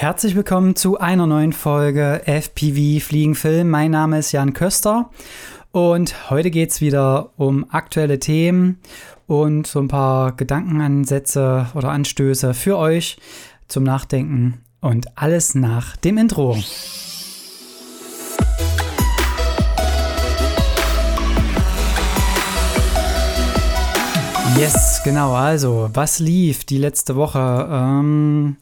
Herzlich willkommen zu einer neuen Folge FPV Fliegenfilm. Mein Name ist Jan Köster und heute geht es wieder um aktuelle Themen und so ein paar Gedankenansätze oder Anstöße für euch zum Nachdenken und alles nach dem Intro. Yes, genau. Also, was lief die letzte Woche? Ähm,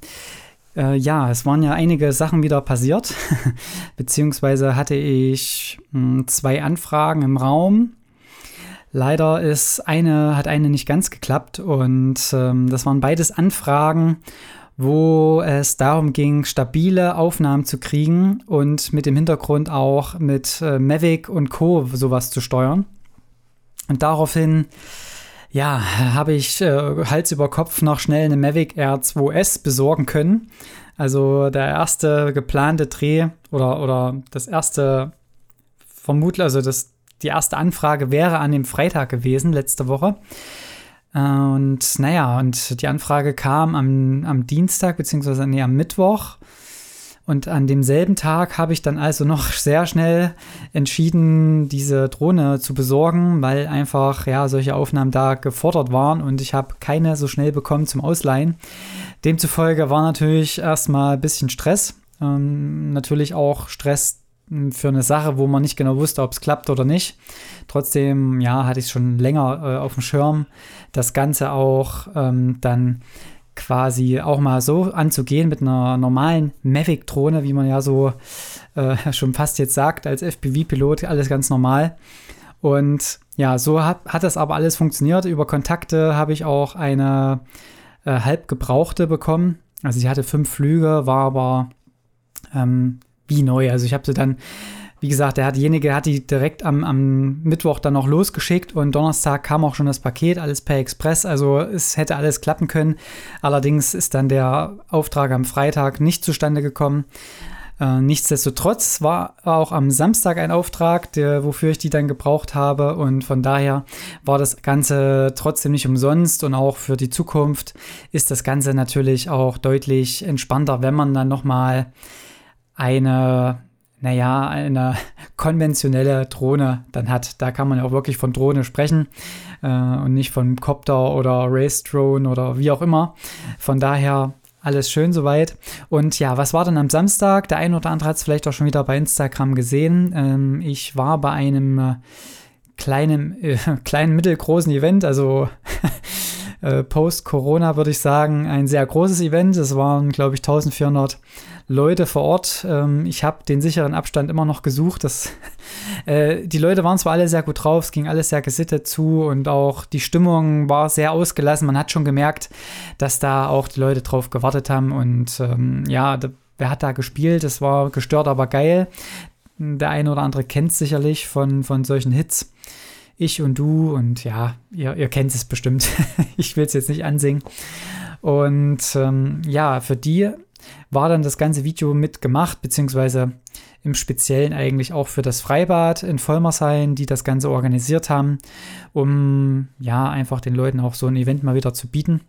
äh, ja, es waren ja einige Sachen wieder passiert, beziehungsweise hatte ich mh, hm, zwei Anfragen im Raum. Leider ist eine, hat eine nicht ganz geklappt und ähm, das waren beides Anfragen, wo es darum ging, stabile Aufnahmen zu kriegen und mit dem Hintergrund auch mit äh, Mavic und Co. sowas zu steuern. Und daraufhin ja, habe ich äh, Hals über Kopf noch schnell eine Mavic Air 2S besorgen können. Also der erste geplante Dreh oder, oder das erste vermutlich, also das, die erste Anfrage wäre an dem Freitag gewesen, letzte Woche. Äh, und naja, und die Anfrage kam am, am Dienstag, beziehungsweise nee, am Mittwoch. Und an demselben Tag habe ich dann also noch sehr schnell entschieden, diese Drohne zu besorgen, weil einfach ja solche Aufnahmen da gefordert waren und ich habe keine so schnell bekommen zum Ausleihen. Demzufolge war natürlich erstmal ein bisschen Stress. Ähm, natürlich auch Stress für eine Sache, wo man nicht genau wusste, ob es klappt oder nicht. Trotzdem, ja, hatte ich schon länger äh, auf dem Schirm, das Ganze auch ähm, dann quasi auch mal so anzugehen mit einer normalen Mavic-Drohne, wie man ja so äh, schon fast jetzt sagt, als FPV-Pilot, alles ganz normal. Und ja, so hat, hat das aber alles funktioniert. Über Kontakte habe ich auch eine äh, halb gebrauchte bekommen. Also sie hatte fünf Flüge, war aber ähm, wie neu. Also ich habe sie dann wie gesagt, derjenige hat die direkt am, am Mittwoch dann noch losgeschickt und Donnerstag kam auch schon das Paket, alles per Express. Also es hätte alles klappen können. Allerdings ist dann der Auftrag am Freitag nicht zustande gekommen. Äh, nichtsdestotrotz war auch am Samstag ein Auftrag, der, wofür ich die dann gebraucht habe. Und von daher war das Ganze trotzdem nicht umsonst. Und auch für die Zukunft ist das Ganze natürlich auch deutlich entspannter, wenn man dann nochmal eine naja, eine konventionelle Drohne dann hat. Da kann man ja auch wirklich von Drohne sprechen äh, und nicht von Copter oder Race Drone oder wie auch immer. Von daher alles schön soweit. Und ja, was war dann am Samstag? Der ein oder andere hat es vielleicht auch schon wieder bei Instagram gesehen. Ähm, ich war bei einem äh, kleinen, äh, kleinen, mittelgroßen Event, also äh, Post-Corona würde ich sagen, ein sehr großes Event. Es waren, glaube ich, 1400 Leute vor Ort. Ähm, ich habe den sicheren Abstand immer noch gesucht. Das, äh, die Leute waren zwar alle sehr gut drauf, es ging alles sehr gesittet zu und auch die Stimmung war sehr ausgelassen. Man hat schon gemerkt, dass da auch die Leute drauf gewartet haben und ähm, ja, da, wer hat da gespielt? Es war gestört, aber geil. Der eine oder andere kennt es sicherlich von, von solchen Hits ich und du und ja, ihr, ihr kennt es bestimmt. ich will es jetzt nicht ansingen. Und ähm, ja, für die war dann das ganze Video mitgemacht, beziehungsweise im Speziellen eigentlich auch für das Freibad in Vollmershain, die das Ganze organisiert haben, um ja einfach den Leuten auch so ein Event mal wieder zu bieten.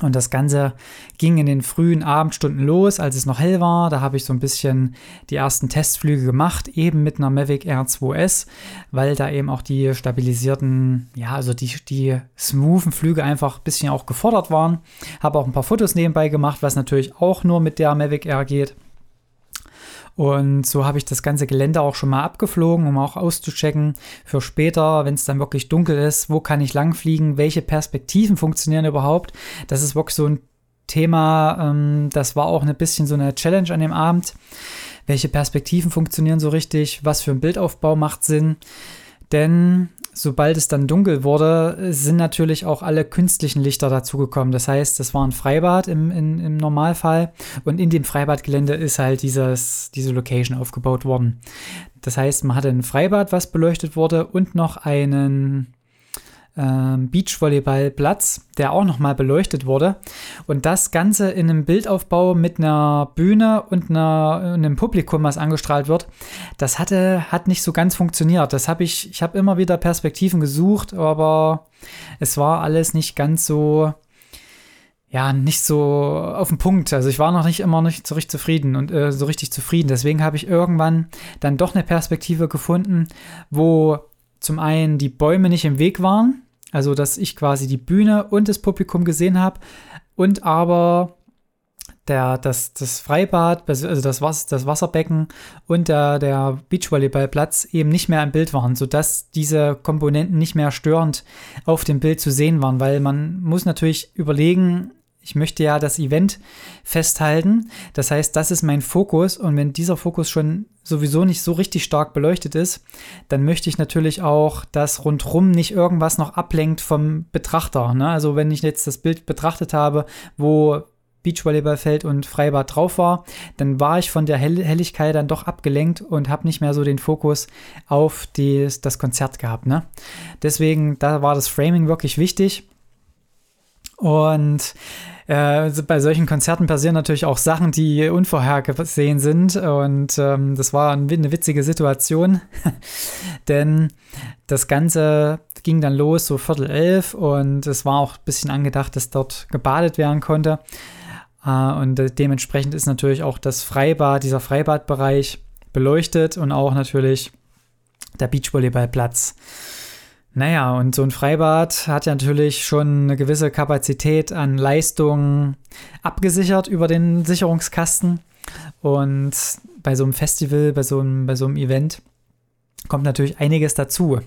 Und das Ganze ging in den frühen Abendstunden los, als es noch hell war. Da habe ich so ein bisschen die ersten Testflüge gemacht, eben mit einer Mavic Air 2S, weil da eben auch die stabilisierten, ja, also die, die smoothen Flüge einfach ein bisschen auch gefordert waren. Habe auch ein paar Fotos nebenbei gemacht, was natürlich auch nur mit der Mavic Air geht. Und so habe ich das ganze Gelände auch schon mal abgeflogen, um auch auszuchecken für später, wenn es dann wirklich dunkel ist, wo kann ich langfliegen, welche Perspektiven funktionieren überhaupt. Das ist wirklich so ein Thema, ähm, das war auch ein bisschen so eine Challenge an dem Abend. Welche Perspektiven funktionieren so richtig? Was für ein Bildaufbau macht Sinn? Denn sobald es dann dunkel wurde, sind natürlich auch alle künstlichen Lichter dazugekommen. Das heißt, es war ein Freibad im, in, im Normalfall und in dem Freibadgelände ist halt dieses, diese Location aufgebaut worden. Das heißt, man hatte ein Freibad, was beleuchtet wurde und noch einen ähm, Beachvolleyballplatz, der auch nochmal beleuchtet wurde. Und das Ganze in einem Bildaufbau mit einer Bühne und einer, einem Publikum, was angestrahlt wird, das hatte, hat nicht so ganz funktioniert. Das habe ich, ich habe immer wieder Perspektiven gesucht, aber es war alles nicht ganz so, ja, nicht so auf den Punkt. Also ich war noch nicht immer nicht so richtig zufrieden und äh, so richtig zufrieden. Deswegen habe ich irgendwann dann doch eine Perspektive gefunden, wo zum einen die Bäume nicht im Weg waren, also dass ich quasi die Bühne und das Publikum gesehen habe und aber der, das, das Freibad, also das, Was das Wasserbecken und der, der Beachvolleyballplatz eben nicht mehr im Bild waren, sodass diese Komponenten nicht mehr störend auf dem Bild zu sehen waren, weil man muss natürlich überlegen, ich möchte ja das Event festhalten. Das heißt, das ist mein Fokus. Und wenn dieser Fokus schon sowieso nicht so richtig stark beleuchtet ist, dann möchte ich natürlich auch, dass rundrum nicht irgendwas noch ablenkt vom Betrachter. Ne? Also wenn ich jetzt das Bild betrachtet habe, wo Beachvolleyballfeld und Freibad drauf war, dann war ich von der Hell Helligkeit dann doch abgelenkt und habe nicht mehr so den Fokus auf die, das Konzert gehabt. Ne? Deswegen, da war das Framing wirklich wichtig. Und äh, bei solchen Konzerten passieren natürlich auch Sachen, die unvorhergesehen sind. Und ähm, das war eine witzige Situation, denn das Ganze ging dann los, so Viertel elf, und es war auch ein bisschen angedacht, dass dort gebadet werden konnte. Äh, und dementsprechend ist natürlich auch das Freibad, dieser Freibadbereich beleuchtet und auch natürlich der Beachvolleyballplatz. Naja, und so ein Freibad hat ja natürlich schon eine gewisse Kapazität an Leistungen abgesichert über den Sicherungskasten. Und bei so einem Festival, bei so einem, bei so einem Event kommt natürlich einiges dazu.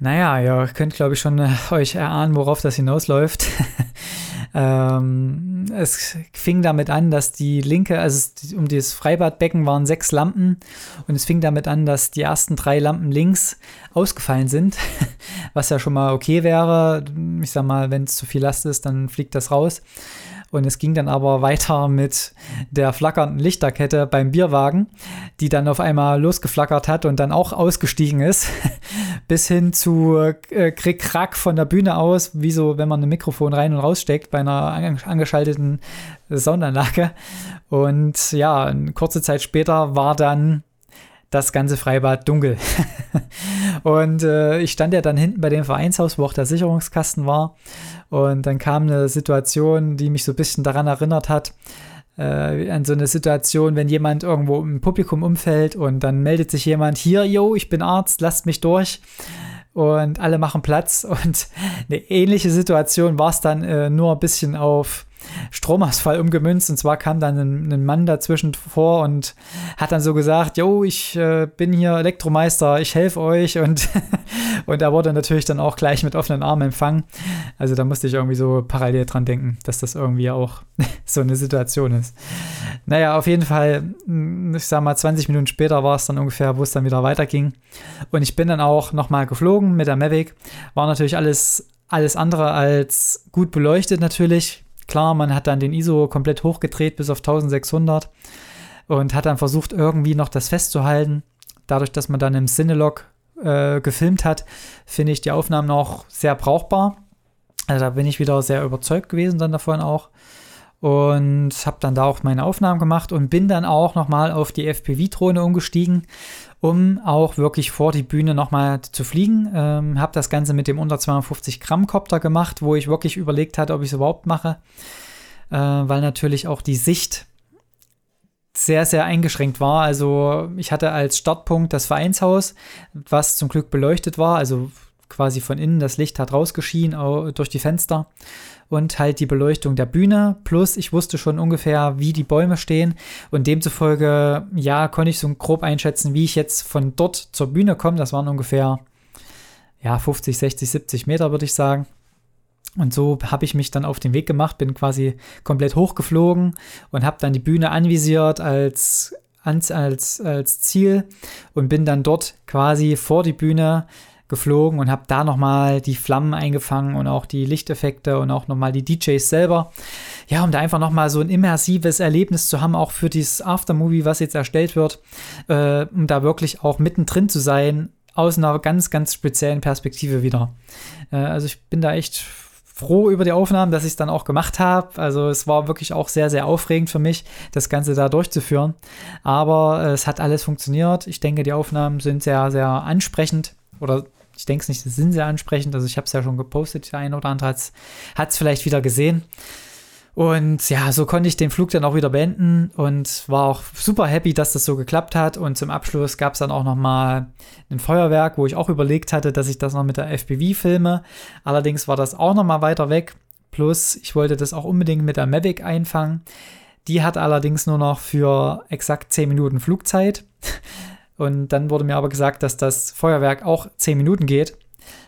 Naja, ihr könnt, glaube ich, schon äh, euch erahnen, worauf das hinausläuft. ähm, es fing damit an, dass die linke, also um das Freibadbecken waren sechs Lampen und es fing damit an, dass die ersten drei Lampen links ausgefallen sind, was ja schon mal okay wäre. Ich sag mal, wenn es zu viel Last ist, dann fliegt das raus. Und es ging dann aber weiter mit der flackernden Lichterkette beim Bierwagen, die dann auf einmal losgeflackert hat und dann auch ausgestiegen ist, bis hin zu äh, Krick-Krack von der Bühne aus, wie so, wenn man ein Mikrofon rein und raussteckt bei einer angeschalteten Soundanlage. Und ja, kurze Zeit später war dann das ganze Freibad dunkel. und äh, ich stand ja dann hinten bei dem Vereinshaus, wo auch der Sicherungskasten war. Und dann kam eine Situation, die mich so ein bisschen daran erinnert hat, äh, an so eine Situation, wenn jemand irgendwo im Publikum umfällt und dann meldet sich jemand, hier, yo, ich bin Arzt, lasst mich durch. Und alle machen Platz. Und eine ähnliche Situation war es dann äh, nur ein bisschen auf Stromausfall umgemünzt. Und zwar kam dann ein, ein, Mann dazwischen vor und hat dann so gesagt, Jo, ich äh, bin hier Elektromeister, ich helfe euch. Und, und er wurde natürlich dann auch gleich mit offenen Armen empfangen. Also da musste ich irgendwie so parallel dran denken, dass das irgendwie auch so eine Situation ist. Naja, auf jeden Fall, hm, ich sag mal, 20 Minuten später war es dann ungefähr, wo es dann wieder weiterging. Und ich bin dann auch nochmal geflogen mit der Mavic. War natürlich alles alles andere als gut beleuchtet natürlich. Klar, man hat dann den ISO komplett hochgedreht bis auf 1600 und hat dann versucht, irgendwie noch das festzuhalten. Dadurch, dass man dann im Cinelog äh, gefilmt hat, finde ich die Aufnahmen auch sehr brauchbar. Also da bin ich wieder sehr überzeugt gewesen dann davon auch und habe dann da auch meine Aufnahmen gemacht und bin dann auch nochmal auf die FPV-Drohne umgestiegen, um auch wirklich vor die Bühne nochmal zu fliegen. Ähm, habe das Ganze mit dem unter 250 Gramm Copter gemacht, wo ich wirklich überlegt hatte, ob ich es überhaupt mache, äh, weil natürlich auch die Sicht sehr, sehr eingeschränkt war. Also ich hatte als Startpunkt das Vereinshaus, was zum Glück beleuchtet war, also quasi von innen das Licht hat rausgeschienen durch die Fenster und halt die Beleuchtung der Bühne. Plus ich wusste schon ungefähr, wie die Bäume stehen und demzufolge, ja, konnte ich so grob einschätzen, wie ich jetzt von dort zur Bühne komme. Das waren ungefähr, ja, 50, 60, 70 Meter, würde ich sagen. Und so habe ich mich dann auf den Weg gemacht, bin quasi komplett hochgeflogen und habe dann die Bühne anvisiert als, als, als Ziel und bin dann dort quasi vor die Bühne geflogen und habe da nochmal die Flammen eingefangen und auch die Lichteffekte und auch nochmal die DJs selber. Ja, um da einfach nochmal so ein immersives Erlebnis zu haben, auch für dieses Aftermovie, was jetzt erstellt wird, äh, um da wirklich auch mittendrin zu sein, aus einer ganz, ganz speziellen Perspektive wieder. Äh, also ich bin da echt froh über die Aufnahmen, dass ich es dann auch gemacht habe. Also es war wirklich auch sehr, sehr aufregend für mich, das Ganze da durchzuführen. Aber äh, es hat alles funktioniert. Ich denke, die Aufnahmen sind sehr, sehr ansprechend oder Ich denke es nicht, das sind sehr ansprechend. Also ich habe es ja schon gepostet, der eine oder andere hat es vielleicht wieder gesehen. Und ja, so konnte ich den Flug dann auch wieder beenden und war auch super happy, dass das so geklappt hat. Und zum Abschluss gab es dann auch noch mal ein Feuerwerk, wo ich auch überlegt hatte, dass ich das noch mit der FPV filme. Allerdings war das auch noch mal weiter weg. Plus, ich wollte das auch unbedingt mit der Mavic einfangen. Die hat allerdings nur noch für exakt 10 Minuten Flugzeit. Und dann wurde mir aber gesagt, dass das Feuerwerk auch 10 Minuten geht,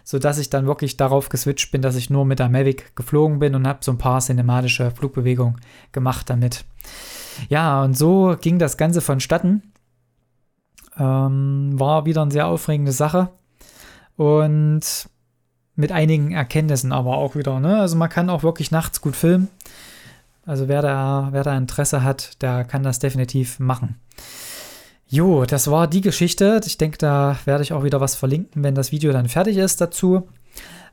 sodass ich dann wirklich darauf geswitcht bin, dass ich nur mit der Mavic geflogen bin und habe so ein paar cinematische Flugbewegungen gemacht damit. Ja, und so ging das Ganze vonstatten. Ähm, war wieder eine sehr aufregende Sache. Und mit einigen Erkenntnissen aber auch wieder. Ne? Also man kann auch wirklich nachts gut filmen. Also wer da, wer da Interesse hat, der kann das definitiv machen. Jo, das war die Geschichte. Ich denke, da werde ich auch wieder was verlinken, wenn das Video dann fertig ist dazu.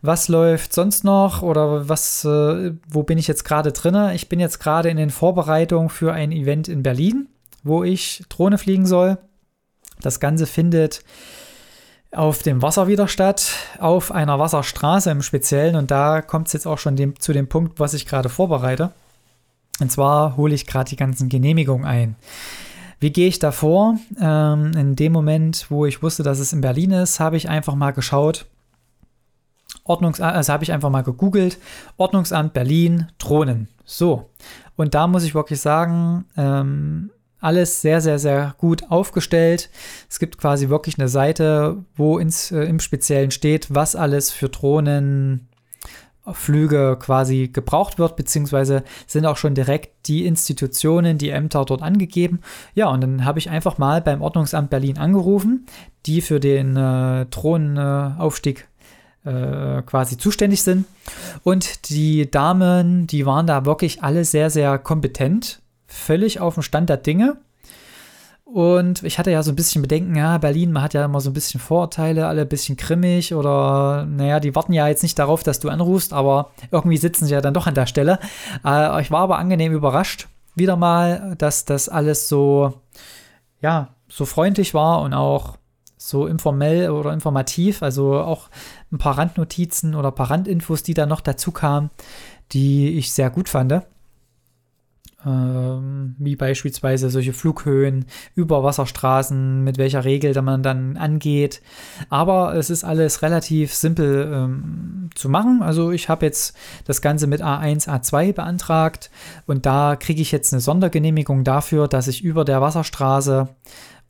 Was läuft sonst noch oder was, äh, wo bin ich jetzt gerade drinne? Ich bin jetzt gerade in den Vorbereitungen für ein Event in Berlin, wo ich Drohne fliegen soll. Das Ganze findet auf dem Wasser wieder statt, auf einer Wasserstraße im Speziellen. Und da kommt es jetzt auch schon dem, zu dem Punkt, was ich gerade vorbereite. Und zwar hole ich gerade die ganzen Genehmigungen ein. Wie gehe ich da vor? Ähm, in dem Moment, wo ich wusste, dass es in Berlin ist, habe ich einfach mal geschaut. Ordnungsamt, also habe ich einfach mal gegoogelt. Ordnungsamt Berlin, Drohnen. So. Und da muss ich wirklich sagen, ähm, alles sehr, sehr, sehr gut aufgestellt. Es gibt quasi wirklich eine Seite, wo ins, äh, im Speziellen steht, was alles für Drohnen Flüge quasi gebraucht wird, beziehungsweise sind auch schon direkt die Institutionen, die Ämter dort angegeben. Ja, und dann habe ich einfach mal beim Ordnungsamt Berlin angerufen, die für den äh, Thronenaufstieg äh, quasi zuständig sind. Und die Damen, die waren da wirklich alle sehr, sehr kompetent, völlig auf dem Stand der Dinge. Und ich hatte ja so ein bisschen Bedenken, ja, Berlin, man hat ja immer so ein bisschen Vorurteile, alle ein bisschen grimmig oder, naja, die warten ja jetzt nicht darauf, dass du anrufst, aber irgendwie sitzen sie ja dann doch an der Stelle. Äh, ich war aber angenehm überrascht, wieder mal, dass das alles so, ja, so freundlich war und auch so informell oder informativ, also auch ein paar Randnotizen oder ein paar Randinfos, die da noch dazu kamen, die ich sehr gut fand wie beispielsweise solche Flughöhen über Wasserstraßen, mit welcher Regel man dann angeht. Aber es ist alles relativ simpel ähm, zu machen. Also ich habe jetzt das Ganze mit A1, A2 beantragt und da kriege ich jetzt eine Sondergenehmigung dafür, dass ich über der Wasserstraße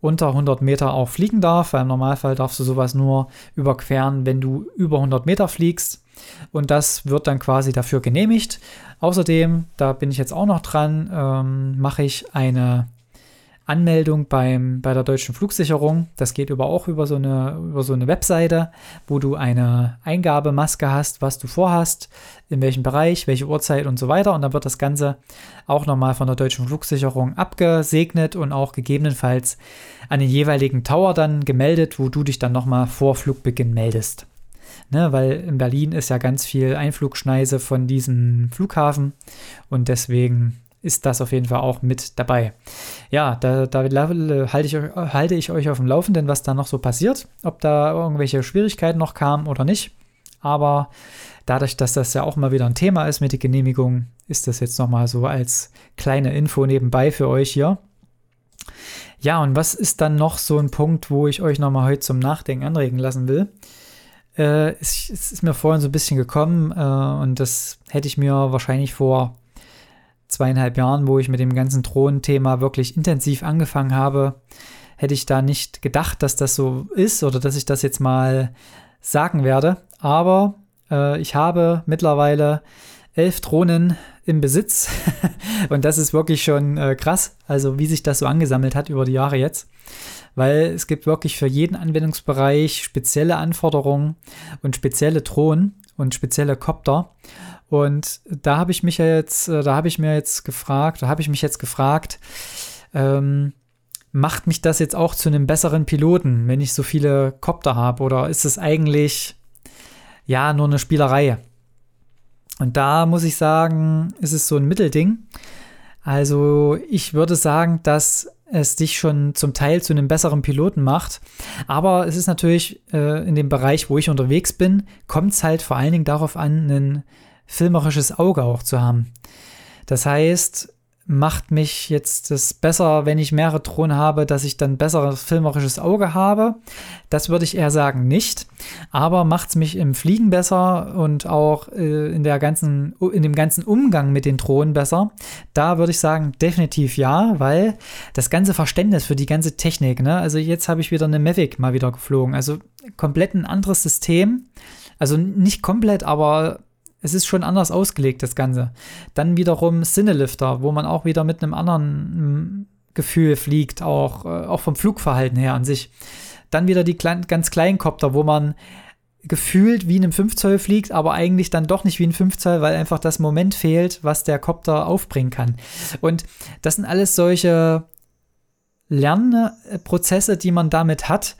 unter 100 Meter auch fliegen darf, weil im Normalfall darfst du sowas nur überqueren, wenn du über 100 Meter fliegst. Und das wird dann quasi dafür genehmigt. Außerdem, da bin ich jetzt auch noch dran, ähm, mache ich eine Anmeldung beim, bei der deutschen Flugsicherung. Das geht über auch über so, eine, über so eine Webseite, wo du eine Eingabemaske hast, was du vorhast, in welchem Bereich, welche Uhrzeit und so weiter. Und dann wird das Ganze auch nochmal von der deutschen Flugsicherung abgesegnet und auch gegebenenfalls an den jeweiligen Tower dann gemeldet, wo du dich dann nochmal vor Flugbeginn meldest ne, weil in Berlin ist ja ganz viel Einflugschneise von diesem Flughafen und deswegen ist das auf jeden Fall auch mit dabei. Ja, da, da halte, ich, halte ich euch auf dem Laufenden, was da noch so passiert, ob da irgendwelche Schwierigkeiten noch kamen oder nicht. Aber dadurch, dass das ja auch mal wieder ein Thema ist mit der Genehmigung, ist das jetzt nochmal so als kleine Info nebenbei für euch hier. Ja, und was ist dann noch so ein Punkt, wo ich euch nochmal heute zum Nachdenken anregen lassen will? Äh, es, es, ist mir vorhin so ein bisschen gekommen äh, und das hätte ich mir wahrscheinlich vor zweieinhalb Jahren, wo ich mit dem ganzen Drohnenthema wirklich intensiv angefangen habe, hätte ich da nicht gedacht, dass das so ist oder dass ich das jetzt mal sagen werde. Aber äh, ich habe mittlerweile elf Drohnen im Besitz und das ist wirklich schon äh, krass, also wie sich das so angesammelt hat über die Jahre jetzt weil es gibt wirklich für jeden Anwendungsbereich spezielle Anforderungen und spezielle Drohnen und spezielle Copter. Und da habe ich mich jetzt, äh, da habe ich mir jetzt gefragt, da habe ich mich jetzt gefragt, ähm, macht mich das jetzt auch zu einem besseren Piloten, wenn ich so viele Copter habe? Oder ist es eigentlich ja nur eine Spielerei? Und da muss ich sagen, ist es so ein Mittelding. Also ich würde sagen, dass es dich schon zum Teil zu einem besseren Piloten macht. Aber es ist natürlich äh, in dem Bereich, wo ich unterwegs bin, kommt es halt vor allen Dingen darauf an, ein filmerisches Auge auch zu haben. Das heißt, macht mich jetzt das besser, wenn ich mehrere Drohnen habe, dass ich dann besseres filmerisches Auge habe. Das würde ich eher sagen nicht. Aber macht es mich im Fliegen besser und auch äh, in der ganzen, in dem ganzen Umgang mit den Drohnen besser. Da würde ich sagen, definitiv ja, weil das ganze Verständnis für die ganze Technik, ne, also jetzt habe ich wieder eine Mavic mal wieder geflogen. Also komplett ein anderes System. Also nicht komplett, aber es ist schon anders ausgelegt, das Ganze. Dann wiederum Cinelifter, wo man auch wieder mit einem anderen mm, Gefühl fliegt, auch, äh, auch vom Flugverhalten her an sich. Dann wieder die klein, ganz kleinen Kopter, wo man gefühlt wie in einem 5 Zoll fliegt, aber eigentlich dann doch nicht wie ein 5 Zoll, weil einfach das Moment fehlt, was der Kopter aufbringen kann. Und das sind alles solche Lernprozesse, die man damit hat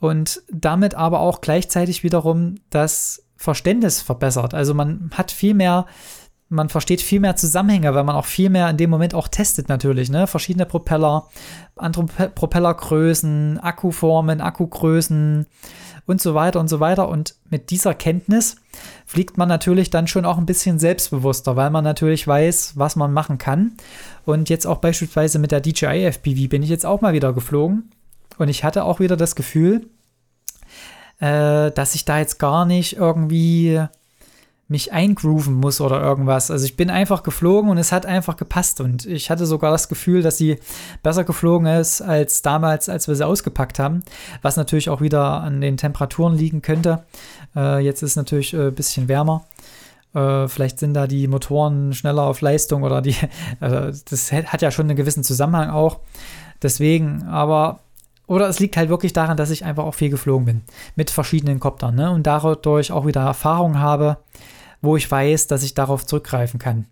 und damit aber auch gleichzeitig wiederum das Verständnis verbessert. Also man hat viel mehr, man versteht viel mehr Zusammenhänge, weil man auch viel mehr in dem Moment auch testet natürlich, ne? Verschiedene Propeller, andere Propellergrößen, Akkuformen, Akkugrößen und so weiter und so weiter. Und mit dieser Kenntnis fliegt man natürlich dann schon auch ein bisschen selbstbewusster, weil man natürlich weiß, was man machen kann. Und jetzt auch beispielsweise mit der DJI FPV bin ich jetzt auch mal wieder geflogen. Und ich hatte auch wieder das Gefühl, äh, dass ich da jetzt gar nicht irgendwie mich eingrooven muss oder irgendwas. Also ich bin einfach geflogen und es hat einfach gepasst und ich hatte sogar das Gefühl, dass sie besser geflogen ist als damals, als wir sie ausgepackt haben, was natürlich auch wieder an den Temperaturen liegen könnte. Äh, jetzt ist natürlich ein äh, bisschen wärmer. Äh, vielleicht sind da die Motoren schneller auf Leistung oder die, äh, das hat ja schon einen gewissen Zusammenhang auch. Deswegen, aber oder es liegt halt wirklich daran, dass ich einfach auch viel geflogen bin mit verschiedenen Koptern ne? und dadurch auch wieder Erfahrung habe, wo ich weiß, dass ich darauf zurückgreifen kann.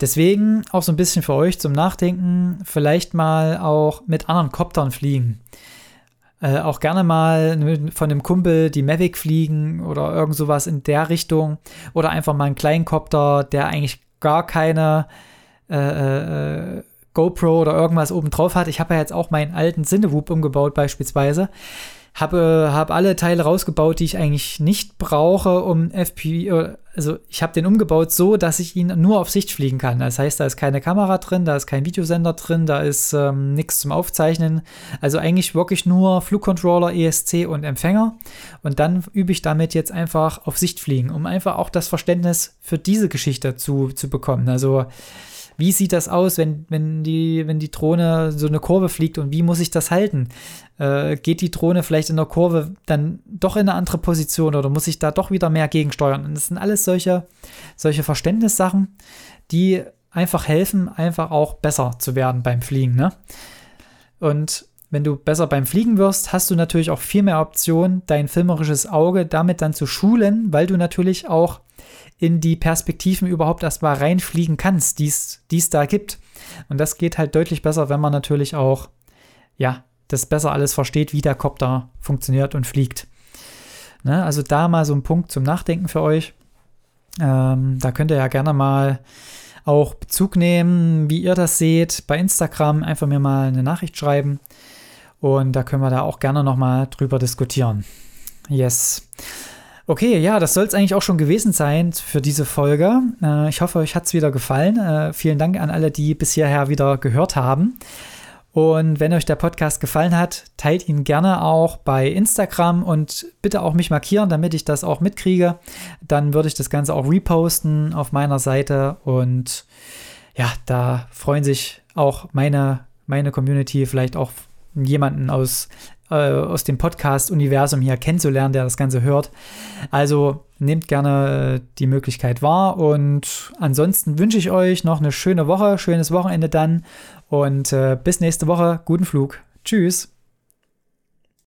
Deswegen auch so ein bisschen für euch zum Nachdenken, vielleicht mal auch mit anderen Koptern fliegen. Äh, auch gerne mal von einem Kumpel die Mavic fliegen oder irgend sowas in der Richtung. Oder einfach mal einen kleinen Kopter, der eigentlich gar keine äh, äh, GoPro oder irgendwas oben drauf hat. Ich habe ja jetzt auch meinen alten Cinewoop umgebaut beispielsweise. Habe hab alle Teile rausgebaut, die ich eigentlich nicht brauche, um FP, also ich habe den umgebaut so, dass ich ihn nur auf Sicht fliegen kann. Das heißt, da ist keine Kamera drin, da ist kein Videosender drin, da ist ähm, nichts zum Aufzeichnen. Also eigentlich wirklich nur Flugcontroller, ESC und Empfänger. Und dann übe ich damit jetzt einfach auf Sicht fliegen, um einfach auch das Verständnis für diese Geschichte zu, zu bekommen. Also wie sieht das aus, wenn, wenn, die, wenn die Drohne so eine Kurve fliegt und wie muss ich das halten? Äh, geht die Drohne vielleicht in der Kurve dann doch in eine andere Position oder muss ich da doch wieder mehr gegensteuern? Und das sind alles solche, solche Verständnissachen, die einfach helfen, einfach auch besser zu werden beim Fliegen. Ne? Und wenn du besser beim Fliegen wirst, hast du natürlich auch viel mehr Optionen, dein filmerisches Auge damit dann zu schulen, weil du natürlich auch in die Perspektiven überhaupt erstmal reinfliegen kannst, die es da gibt. Und das geht halt deutlich besser, wenn man natürlich auch, ja, das besser alles versteht, wie der Kopter funktioniert und fliegt. Ne? Also da mal so ein Punkt zum Nachdenken für euch. Ähm, da könnt ihr ja gerne mal auch Bezug nehmen, wie ihr das seht. Bei Instagram einfach mir mal eine Nachricht schreiben. Und da können wir da auch gerne nochmal drüber diskutieren. Yes. Okay, ja, das soll es eigentlich auch schon gewesen sein für diese Folge. Äh, ich hoffe, euch hat es wieder gefallen. Äh, vielen Dank an alle, die bis hierher wieder gehört haben. Und wenn euch der Podcast gefallen hat, teilt ihn gerne auch bei Instagram und bitte auch mich markieren, damit ich das auch mitkriege. Dann würde ich das Ganze auch reposten auf meiner Seite und ja, da freuen sich auch meine, meine Community, vielleicht auch jemanden aus äh, aus dem Podcast-Universum hier kennenzulernen, der das Ganze hört. Also nehmt gerne die Möglichkeit wahr und ansonsten wünsche ich euch noch eine schöne Woche, schönes Wochenende dann und äh, bis nächste Woche. Guten Flug. Tschüss.